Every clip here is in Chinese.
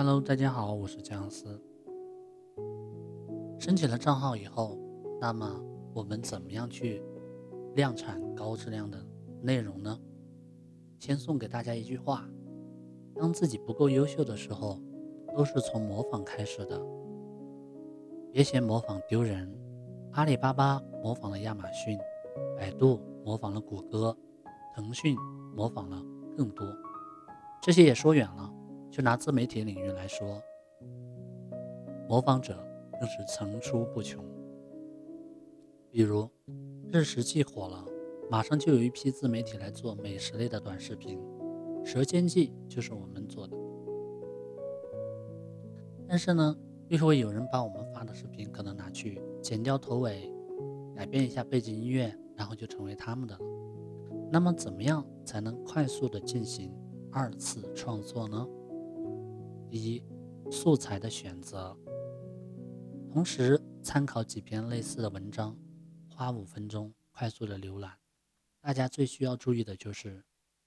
Hello，大家好，我是姜思。申请了账号以后，那么我们怎么样去量产高质量的内容呢？先送给大家一句话：当自己不够优秀的时候，都是从模仿开始的。别嫌模仿丢人。阿里巴巴模仿了亚马逊，百度模仿了谷歌，腾讯模仿了更多。这些也说远了。就拿自媒体领域来说，模仿者更是层出不穷。比如，日食记火了，马上就有一批自媒体来做美食类的短视频，《舌尖记》就是我们做的。但是呢，又会有人把我们发的视频可能拿去剪掉头尾，改变一下背景音乐，然后就成为他们的了。那么，怎么样才能快速的进行二次创作呢？一，素材的选择，同时参考几篇类似的文章，花五分钟快速的浏览。大家最需要注意的就是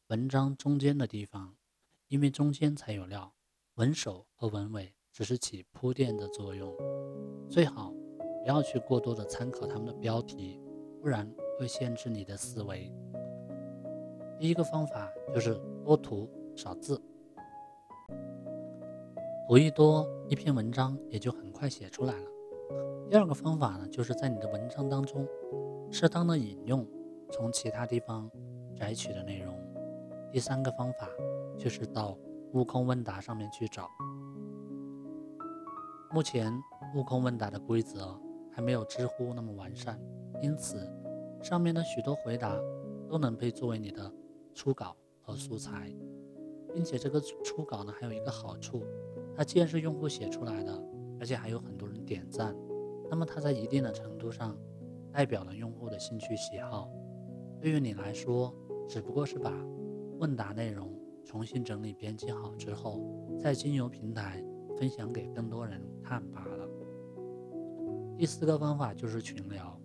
文章中间的地方，因为中间才有料，文首和文尾只是起铺垫的作用。最好不要去过多的参考他们的标题，不然会限制你的思维。第一个方法就是多图少字。图一多，一篇文章也就很快写出来了。第二个方法呢，就是在你的文章当中适当的引用从其他地方摘取的内容。第三个方法就是到悟空问答上面去找。目前悟空问答的规则还没有知乎那么完善，因此上面的许多回答都能被作为你的初稿和素材，并且这个初稿呢还有一个好处。它既然是用户写出来的，而且还有很多人点赞，那么它在一定的程度上代表了用户的兴趣喜好。对于你来说，只不过是把问答内容重新整理编辑好之后，再经由平台分享给更多人看罢了。第四个方法就是群聊，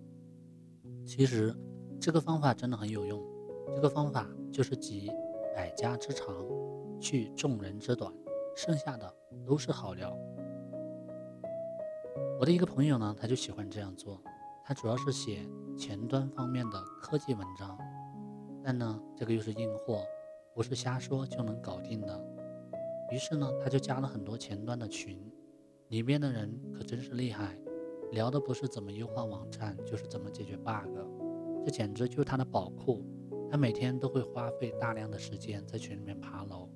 其实这个方法真的很有用。这个方法就是集百家之长，去众人之短。剩下的都是好料。我的一个朋友呢，他就喜欢这样做。他主要是写前端方面的科技文章，但呢，这个又是硬货，不是瞎说就能搞定的。于是呢，他就加了很多前端的群，里面的人可真是厉害，聊的不是怎么优化网站，就是怎么解决 bug，这简直就是他的宝库。他每天都会花费大量的时间在群里面爬楼。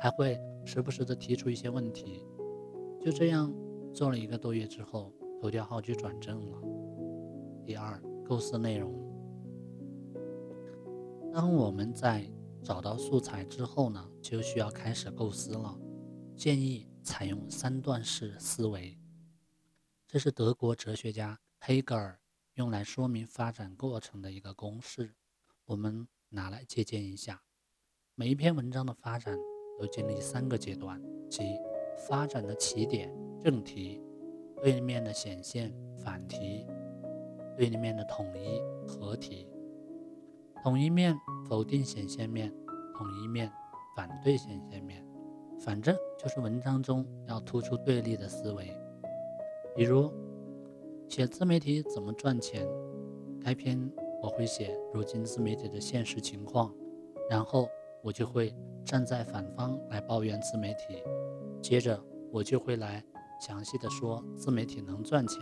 还会时不时的提出一些问题，就这样做了一个多月之后，头条号就转正了。第二，构思内容。当我们在找到素材之后呢，就需要开始构思了。建议采用三段式思维，这是德国哲学家黑格尔用来说明发展过程的一个公式，我们拿来借鉴一下。每一篇文章的发展。都经历三个阶段，即发展的起点正题，对立面的显现反题，对立面的统一合题。统一面否定显现面，统一面反对显现面。反正就是文章中要突出对立的思维。比如写自媒体怎么赚钱，开篇我会写如今自媒体的现实情况，然后。我就会站在反方来抱怨自媒体，接着我就会来详细的说自媒体能赚钱，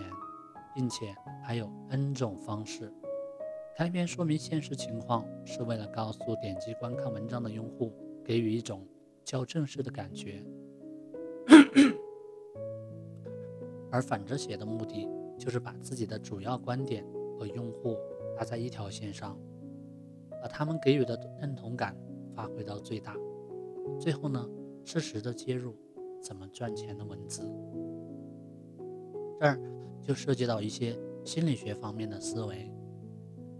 并且还有 N 种方式。开篇说明现实情况，是为了告诉点击观看文章的用户，给予一种较正式的感觉。而反着写的目的，就是把自己的主要观点和用户搭在一条线上，把他们给予的认同感。发挥到最大，最后呢，适时的接入怎么赚钱的文字，这儿就涉及到一些心理学方面的思维。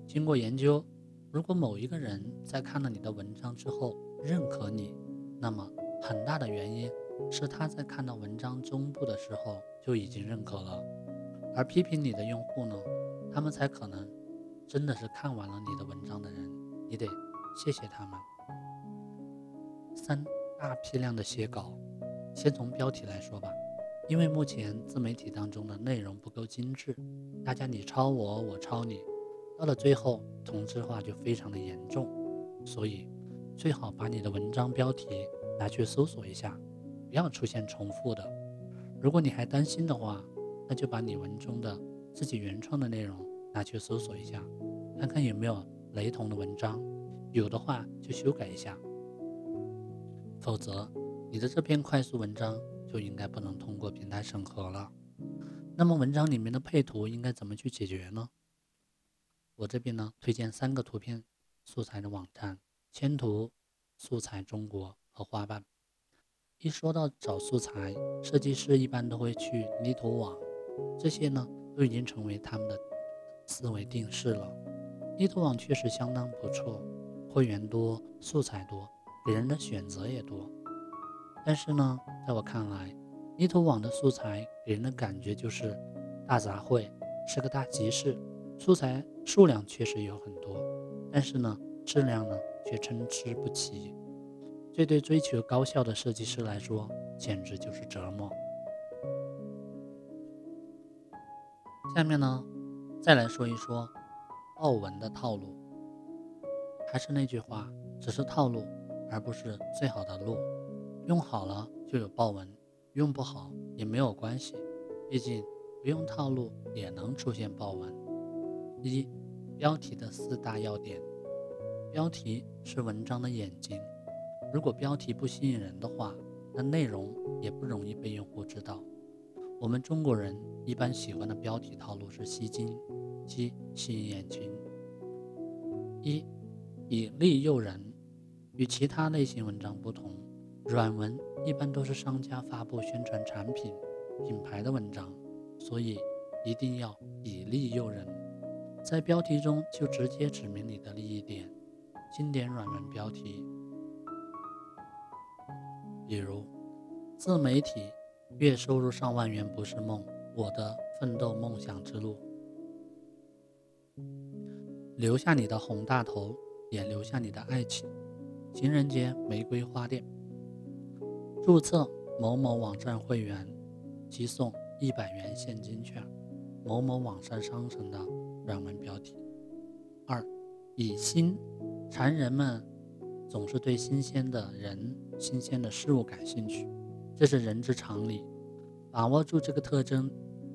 经过研究，如果某一个人在看了你的文章之后认可你，那么很大的原因是他在看到文章中部的时候就已经认可了，而批评你的用户呢，他们才可能真的是看完了你的文章的人，你得谢谢他们。三大批量的写稿，先从标题来说吧，因为目前自媒体当中的内容不够精致，大家你抄我，我抄你，到了最后同质化就非常的严重，所以最好把你的文章标题拿去搜索一下，不要出现重复的。如果你还担心的话，那就把你文中的自己原创的内容拿去搜索一下，看看有没有雷同的文章，有的话就修改一下，否则。你的这篇快速文章就应该不能通过平台审核了。那么文章里面的配图应该怎么去解决呢？我这边呢推荐三个图片素材的网站：千图、素材中国和花瓣。一说到找素材，设计师一般都会去泥图网，这些呢都已经成为他们的思维定式了。泥图网确实相当不错，会员多，素材多，给人的选择也多。但是呢，在我看来，泥土网的素材给人的感觉就是大杂烩，是个大集市。素材数量确实有很多，但是呢，质量呢却参差不齐。这对追求高效的设计师来说，简直就是折磨。下面呢，再来说一说豹纹的套路。还是那句话，只是套路，而不是最好的路。用好了就有豹纹，用不好也没有关系，毕竟不用套路也能出现豹纹。一、标题的四大要点。标题是文章的眼睛，如果标题不吸引人的话，那内容也不容易被用户知道。我们中国人一般喜欢的标题套路是吸睛，即吸引眼睛。一、以利诱人，与其他类型文章不同。软文一般都是商家发布宣传产品、品牌的文章，所以一定要以利诱人，在标题中就直接指明你的利益点。经典软文标题，比如自媒体月收入上万元不是梦，我的奋斗梦想之路，留下你的红大头，也留下你的爱情。情人节玫瑰花店。注册某某网站会员，即送一百元现金券。某某网站商城的软文标题。二，以新，馋人们总是对新鲜的人、新鲜的事物感兴趣，这是人之常理。把握住这个特征，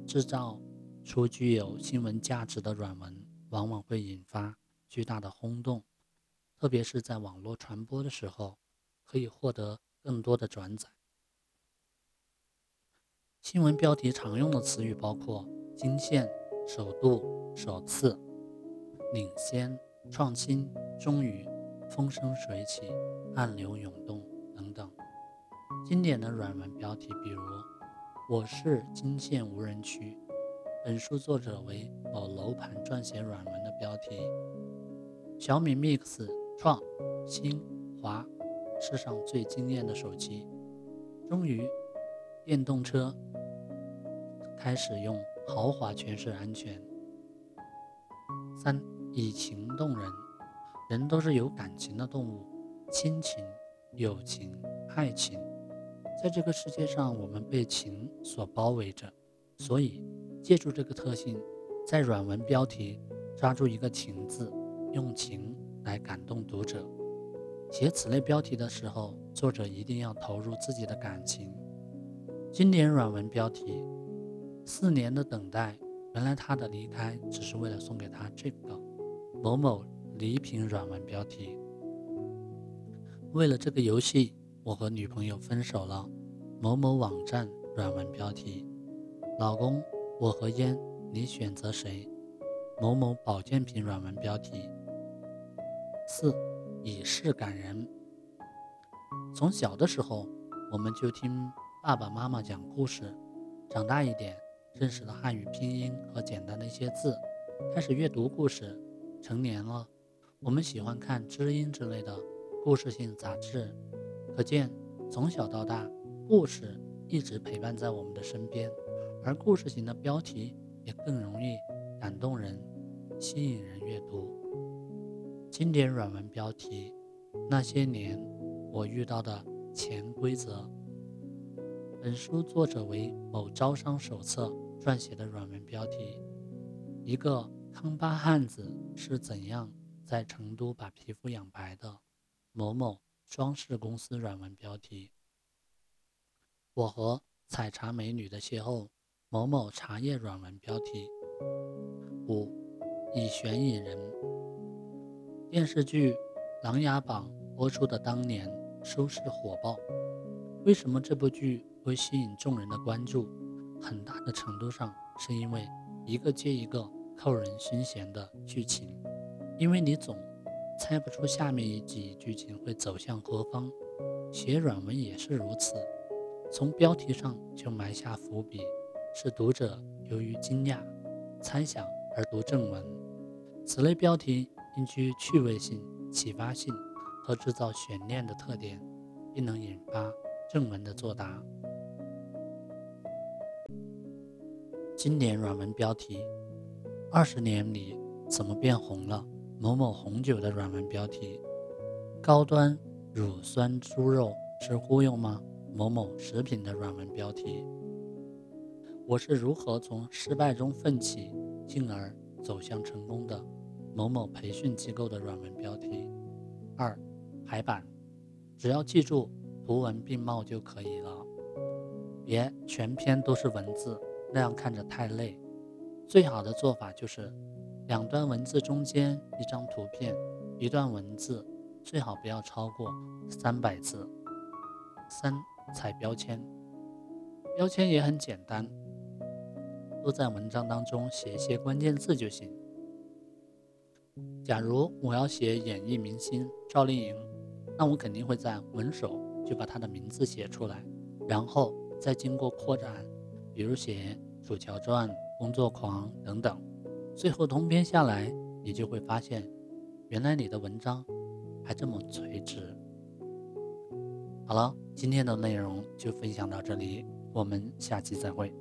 制造出具有新闻价值的软文，往往会引发巨大的轰动，特别是在网络传播的时候，可以获得。更多的转载。新闻标题常用的词语包括惊现、首度、首次、领先、创新、终于、风生水起、暗流涌动等等。经典的软文标题，比如“我是惊现无人区”，本书作者为某楼盘撰写软文的标题。小米 Mix 创新华。世上最惊艳的手机，终于，电动车开始用豪华诠释安全。三以情动人，人都是有感情的动物，亲情、友情、爱情，在这个世界上，我们被情所包围着，所以借助这个特性，在软文标题抓住一个情字，用情来感动读者。写此类标题的时候，作者一定要投入自己的感情。经典软文标题：四年的等待，原来他的离开只是为了送给他这个某某礼品。软文标题：为了这个游戏，我和女朋友分手了。某某网站软文标题：老公，我和烟，你选择谁？某某保健品软文标题：四。以事感人。从小的时候，我们就听爸爸妈妈讲故事，长大一点，认识了汉语拼音和简单的一些字，开始阅读故事。成年了，我们喜欢看知音之类的故事性杂志。可见，从小到大，故事一直陪伴在我们的身边，而故事型的标题也更容易感动人，吸引人阅读。经典软文标题：那些年我遇到的潜规则。本书作者为某招商手册撰写的软文标题：一个康巴汉子是怎样在成都把皮肤养白的？某某装饰公司软文标题：我和采茶美女的邂逅。某某茶叶软文标题：五以悬引人。电视剧《琅琊榜》播出的当年收视火爆，为什么这部剧？会吸引众人的关注，很大的程度上是因为一个接一个扣人心弦的剧情，因为你总猜不出下面一集剧情会走向何方。写软文也是如此，从标题上就埋下伏笔，使读者由于惊讶、猜想而读正文。此类标题兼具趣味性、启发性和制造悬念的特点，并能引发正文的作答。经典软文标题：二十年里怎么变红了？某某红酒的软文标题：高端乳酸猪肉是忽悠吗？某某食品的软文标题：我是如何从失败中奋起，进而走向成功的？某某培训机构的软文标题。二、排版，只要记住图文并茂就可以了，别全篇都是文字。那样看着太累，最好的做法就是两段文字中间一张图片，一段文字，最好不要超过三百字。三、踩标签，标签也很简单，都在文章当中写一些关键字就行。假如我要写演艺明星赵丽颖，那我肯定会在文首就把她的名字写出来，然后再经过扩展。比如写《楚乔传》《工作狂》等等，最后通篇下来，你就会发现，原来你的文章还这么垂直。好了，今天的内容就分享到这里，我们下期再会。